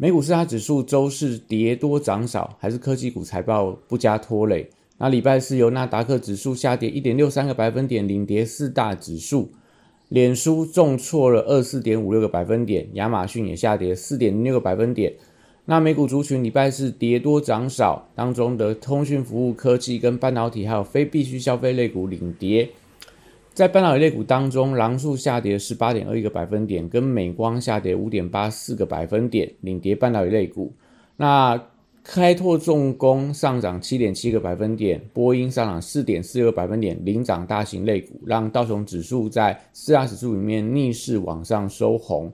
美股四大指数周四跌多涨少，还是科技股财报不加拖累。那礼拜四由纳达克指数下跌一点六三个百分点领跌四大指数，脸书重挫了二四点五六个百分点，亚马逊也下跌四点零六个百分点。那美股族群礼拜四跌多涨少，当中的通讯服务、科技跟半导体还有非必需消费类股领跌。在半导体类股当中，狼树下跌十八点二一个百分点，跟美光下跌五点八四个百分点，领跌半导体类股。那开拓重工上涨七点七个百分点，波音上涨四点四个百分点，领涨大型类股，让道琼指数在四大指数里面逆势往上收红。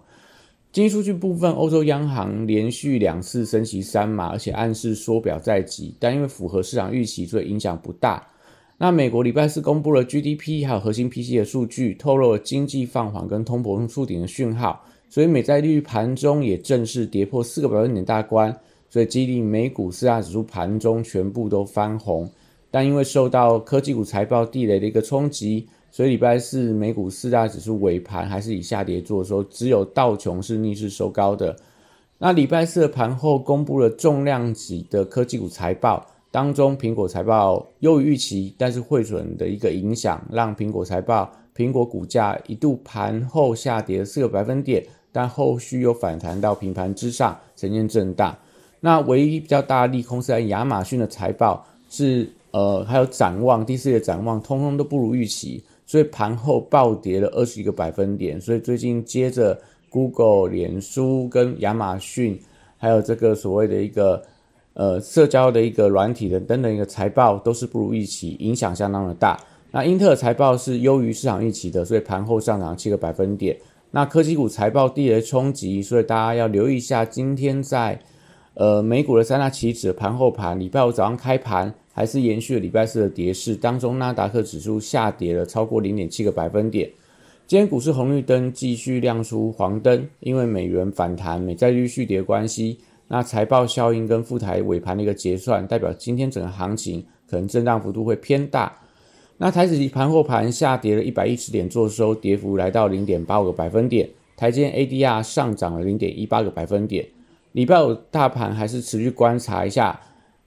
经济数据部分，欧洲央行连续两次升息三码，而且暗示缩表在即，但因为符合市场预期，所以影响不大。那美国礼拜四公布了 GDP 还有核心 PC 的数据，透露了经济放缓跟通膨触顶的讯号，所以美债利率盘中也正式跌破四个百分点大关，所以激励美股四大指数盘中全部都翻红。但因为受到科技股财报地雷的一个冲击，所以礼拜四美股四大指数尾盘还是以下跌做收，只有道琼是逆势收高的。那礼拜四的盘后公布了重量级的科技股财报。当中，苹果财报优于预期，但是汇损的一个影响，让苹果财报苹果股价一度盘后下跌四个百分点，但后续又反弹到平盘之上，呈现震荡。那唯一比较大的利空是在亚马逊的财报是呃，还有展望第四季展望，通通都不如预期，所以盘后暴跌了二十一个百分点。所以最近接着 Google、脸书跟亚马逊，还有这个所谓的一个。呃，社交的一个软体的等等一个财报都是不如预期，影响相当的大。那英特尔财报是优于市场预期的，所以盘后上涨七个百分点。那科技股财报地雷冲击，所以大家要留意一下，今天在呃美股的三大期指盘后盘，礼拜五早上开盘还是延续了礼拜四的跌势，当中纳达克指数下跌了超过零点七个百分点。今天股市红绿灯继续亮出黄灯，因为美元反弹、美债率续跌关系。那财报效应跟副台尾盘的一个结算，代表今天整个行情可能震荡幅度会偏大。那台指盘后盘下跌了一百一十点，做收跌幅来到零点八五个百分点。台间 ADR 上涨了零点一八个百分点。礼拜五大盘还是持续观察一下，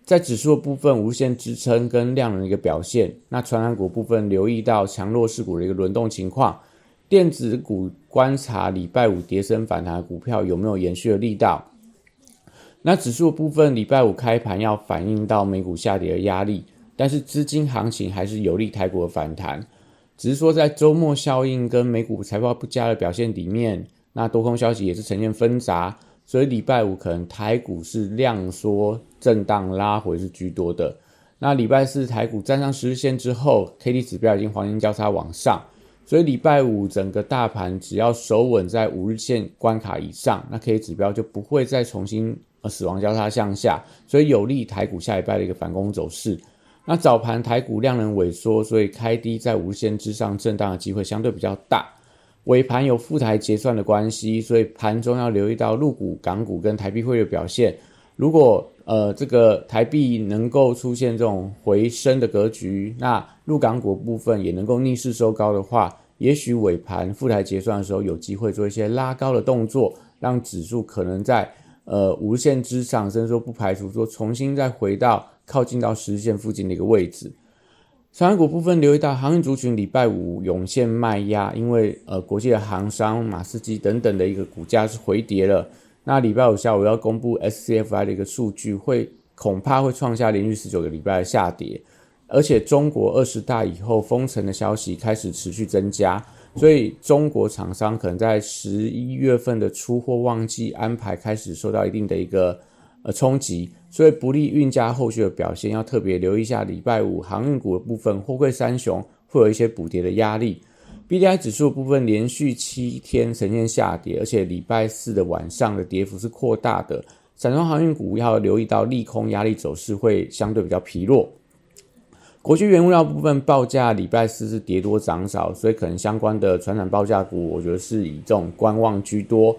在指数部分无限支撑跟量能的一个表现。那传染股部分留意到强弱势股的一个轮动情况。电子股观察礼拜五跌升反弹股票有没有延续的力道。那指数部分，礼拜五开盘要反映到美股下跌的压力，但是资金行情还是有利台股的反弹，只是说在周末效应跟美股财报不佳的表现里面，那多空消息也是呈现纷杂，所以礼拜五可能台股是量缩震荡拉回是居多的。那礼拜四台股站上十日线之后，K D 指标已经黄金交叉往上，所以礼拜五整个大盘只要守稳在五日线关卡以上，那 K D 指标就不会再重新。死亡交叉向下，所以有利台股下一拜的一个反攻走势。那早盘台股量能萎缩，所以开低在无限之上震荡的机会相对比较大。尾盘有副台结算的关系，所以盘中要留意到陆股、港股跟台币汇率表现。如果呃这个台币能够出现这种回升的格局，那陆港股部分也能够逆势收高的话，也许尾盘副台结算的时候有机会做一些拉高的动作，让指数可能在。呃，无限之上，甚至说不排除说重新再回到靠近到十线附近的一个位置。长股部分留意到航运族群礼拜五涌现卖压，因为呃国际的航商、马士基等等的一个股价是回跌了。那礼拜五下午要公布 SCFI 的一个数据，会恐怕会创下连续十九个礼拜的下跌，而且中国二十大以后封城的消息开始持续增加。所以中国厂商可能在十一月份的出货旺季安排开始受到一定的一个呃冲击，所以不利运价后续的表现，要特别留意一下礼拜五航运股的部分，货柜三雄会有一些补跌的压力。B D I 指数部分连续七天呈现下跌，而且礼拜四的晚上的跌幅是扩大的，散装航运股要留意到利空压力走势会相对比较疲弱。国际原物料部分报价礼拜四是跌多涨少，所以可能相关的传染报价股，我觉得是以这种观望居多。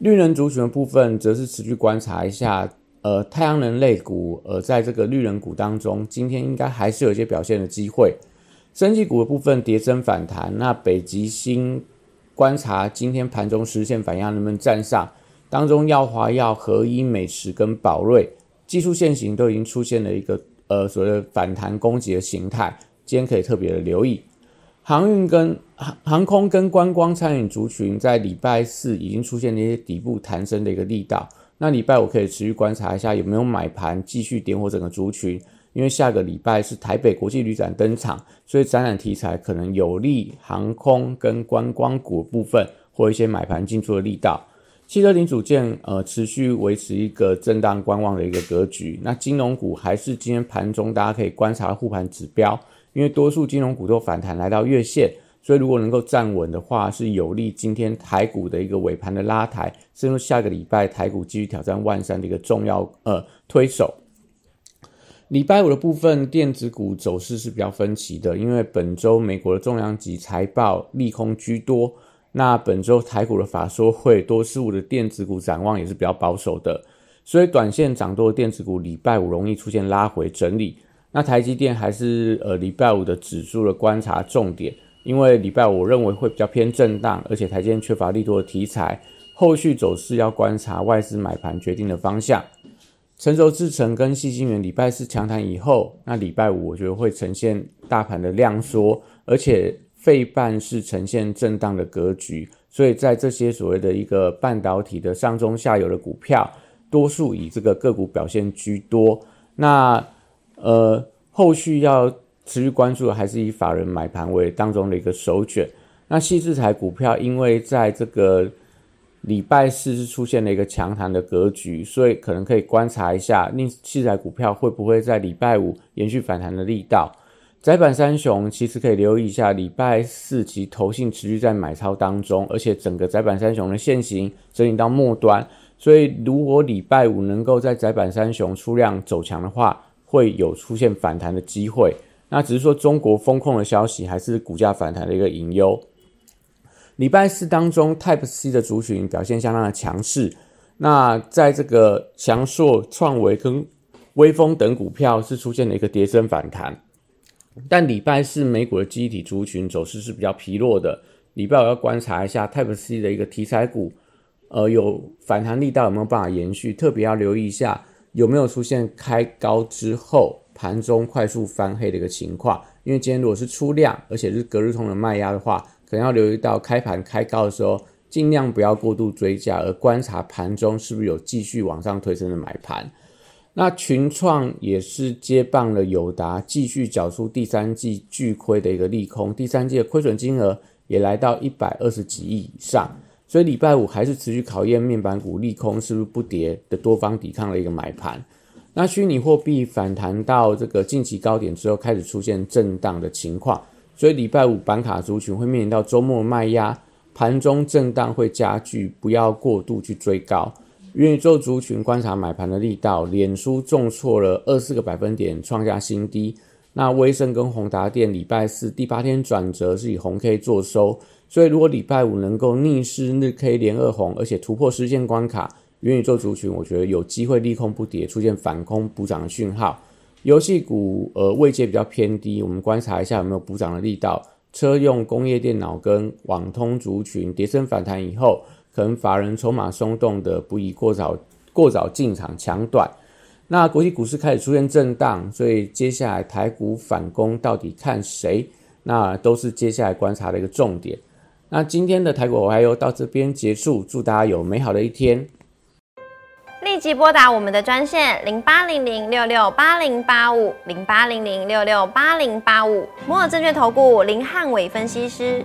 绿能族群的部分则是持续观察一下，呃，太阳能类股，呃，在这个绿能股当中，今天应该还是有一些表现的机会。升级股的部分跌升反弹，那北极星观察今天盘中实现反压能不能站上？当中耀华耀、合一美食跟宝瑞技术线型都已经出现了一个。呃，所谓的反弹攻击的形态，今天可以特别的留意。航运跟航航空跟观光餐饮族群，在礼拜四已经出现了一些底部弹升的一个力道。那礼拜五可以持续观察一下有没有买盘继续点火整个族群，因为下个礼拜是台北国际旅展登场，所以展览题材可能有利航空跟观光股部分或一些买盘进出的力道。汽车零组件，呃，持续维持一个震荡观望的一个格局。那金融股还是今天盘中大家可以观察护盘指标，因为多数金融股都反弹来到月线，所以如果能够站稳的话，是有利今天台股的一个尾盘的拉抬，甚至下个礼拜台股继续挑战万三的一个重要呃推手。礼拜五的部分电子股走势是比较分歧的，因为本周美国的重量级财报利空居多。那本周台股的法说会，多事物的电子股展望也是比较保守的，所以短线涨多的电子股礼拜五容易出现拉回整理。那台积电还是呃礼拜五的指数的观察重点，因为礼拜五我认为会比较偏震荡，而且台积电缺乏利多的题材，后续走势要观察外资买盘决定的方向。成熟制程跟细晶圆礼拜四强弹以后，那礼拜五我觉得会呈现大盘的量缩，而且。费半是呈现震荡的格局，所以在这些所谓的一个半导体的上中下游的股票，多数以这个个股表现居多。那呃，后续要持续关注的还是以法人买盘为当中的一个首选。那细制材股票，因为在这个礼拜四是出现了一个强弹的格局，所以可能可以观察一下，那细制材股票会不会在礼拜五延续反弹的力道。窄板三雄其实可以留意一下，礼拜四其投信持续在买超当中，而且整个窄板三雄的线型整理到末端，所以如果礼拜五能够在窄板三雄出量走强的话，会有出现反弹的机会。那只是说中国风控的消息还是股价反弹的一个隐忧。礼拜四当中，Type C 的族群表现相当的强势，那在这个强硕、创维跟微风等股票是出现了一个跌升反弹。但礼拜四美股的机体族群走势是比较疲弱的，礼拜五要观察一下 Type C 的一个题材股，呃，有反弹力道有没有办法延续？特别要留意一下有没有出现开高之后盘中快速翻黑的一个情况。因为今天如果是出量，而且是隔日通的卖压的话，可能要留意到开盘开高的时候，尽量不要过度追加，而观察盘中是不是有继续往上推升的买盘。那群创也是接棒了友达，继续缴出第三季巨亏的一个利空，第三季的亏损金额也来到一百二十几亿以上，所以礼拜五还是持续考验面板股利空是不是不跌的多方抵抗的一个买盘。那虚拟货币反弹到这个近期高点之后，开始出现震荡的情况，所以礼拜五板卡族群会面临到周末卖压，盘中震荡会加剧，不要过度去追高。元宇宙族群观察买盘的力道，脸书重挫了二四个百分点，创下新低。那威盛跟宏达电礼拜四第八天转折是以红 K 做收，所以如果礼拜五能够逆势日 K 连二红，而且突破实线关卡，元宇宙族群我觉得有机会利空不跌，出现反空补涨的讯号。游戏股呃位阶比较偏低，我们观察一下有没有补涨的力道。车用工业电脑跟网通族群跌升反弹以后。可能法人筹码松动的不宜过早过早进场抢短，那国际股市开始出现震荡，所以接下来台股反攻到底看谁？那都是接下来观察的一个重点。那今天的台股我还有到这边结束，祝大家有美好的一天。立即拨打我们的专线零八零零六六八零八五零八零零六六八零八五摩尔证券投顾林汉伟分析师。